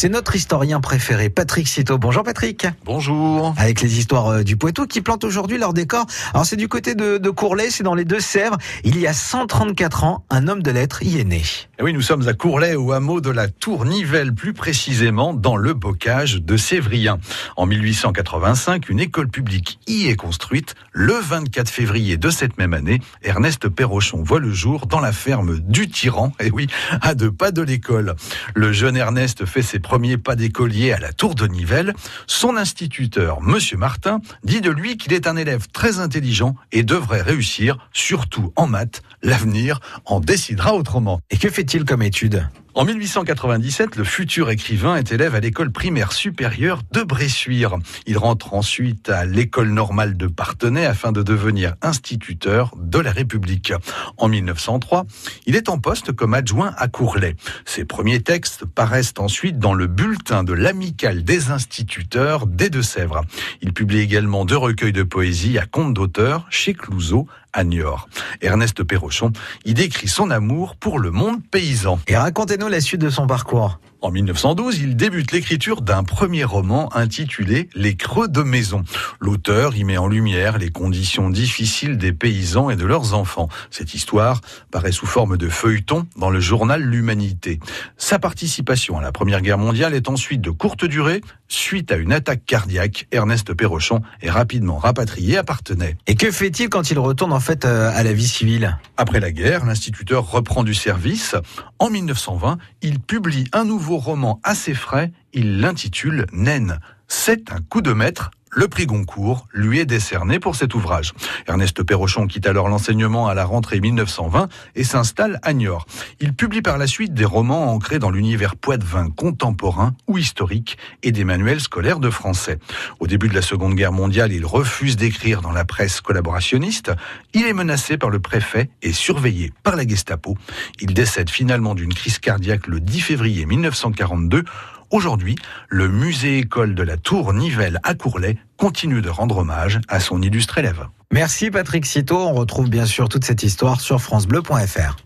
C'est notre historien préféré, Patrick Citeau. Bonjour Patrick. Bonjour. Avec les histoires euh, du Poitou qui plantent aujourd'hui leur décor. Alors c'est du côté de, de Courlay, c'est dans les Deux-Sèvres. Il y a 134 ans, un homme de lettres y est né. Et oui, nous sommes à Courlay, au hameau de la Tour Nivelle, plus précisément dans le bocage de Sévrien. En 1885, une école publique y est construite. Le 24 février de cette même année, Ernest Perrochon voit le jour dans la ferme du Tyran. Et oui, à deux pas de l'école. Le jeune Ernest fait ses premier pas d'écolier à la Tour de Nivelles, son instituteur, Monsieur Martin, dit de lui qu'il est un élève très intelligent et devrait réussir, surtout en maths. L'avenir en décidera autrement. Et que fait-il comme étude? En 1897, le futur écrivain est élève à l'école primaire supérieure de Bressuire. Il rentre ensuite à l'école normale de Partenay afin de devenir instituteur de la République. En 1903, il est en poste comme adjoint à Courlay. Ses premiers textes paraissent ensuite dans le bulletin de l'Amicale des instituteurs des Deux-Sèvres. Il publie également deux recueils de poésie à compte d'auteur chez Clouseau à Niort. Ernest Perrochon y décrit son amour pour le monde paysan. Et racontez-nous la suite de son parcours. En 1912, il débute l'écriture d'un premier roman intitulé Les Creux de Maison. L'auteur y met en lumière les conditions difficiles des paysans et de leurs enfants. Cette histoire paraît sous forme de feuilleton dans le journal L'Humanité. Sa participation à la Première Guerre mondiale est ensuite de courte durée. Suite à une attaque cardiaque, Ernest Perrochon est rapidement rapatrié à Partenay. Et que fait-il quand il retourne en fait euh, à la vie civile? Après la guerre, l'instituteur reprend du service. En 1920, il publie un nouveau roman assez frais, il l'intitule Naine. C'est un coup de maître le prix Goncourt lui est décerné pour cet ouvrage. Ernest Perrochon quitte alors l'enseignement à la rentrée 1920 et s'installe à Niort. Il publie par la suite des romans ancrés dans l'univers poitevin contemporain ou historique et des manuels scolaires de français. Au début de la Seconde Guerre mondiale, il refuse d'écrire dans la presse collaborationniste. Il est menacé par le préfet et surveillé par la Gestapo. Il décède finalement d'une crise cardiaque le 10 février 1942 Aujourd'hui, le musée-école de la Tour Nivelle à Courlay continue de rendre hommage à son illustre élève. Merci Patrick Citeau. On retrouve bien sûr toute cette histoire sur francebleu.fr.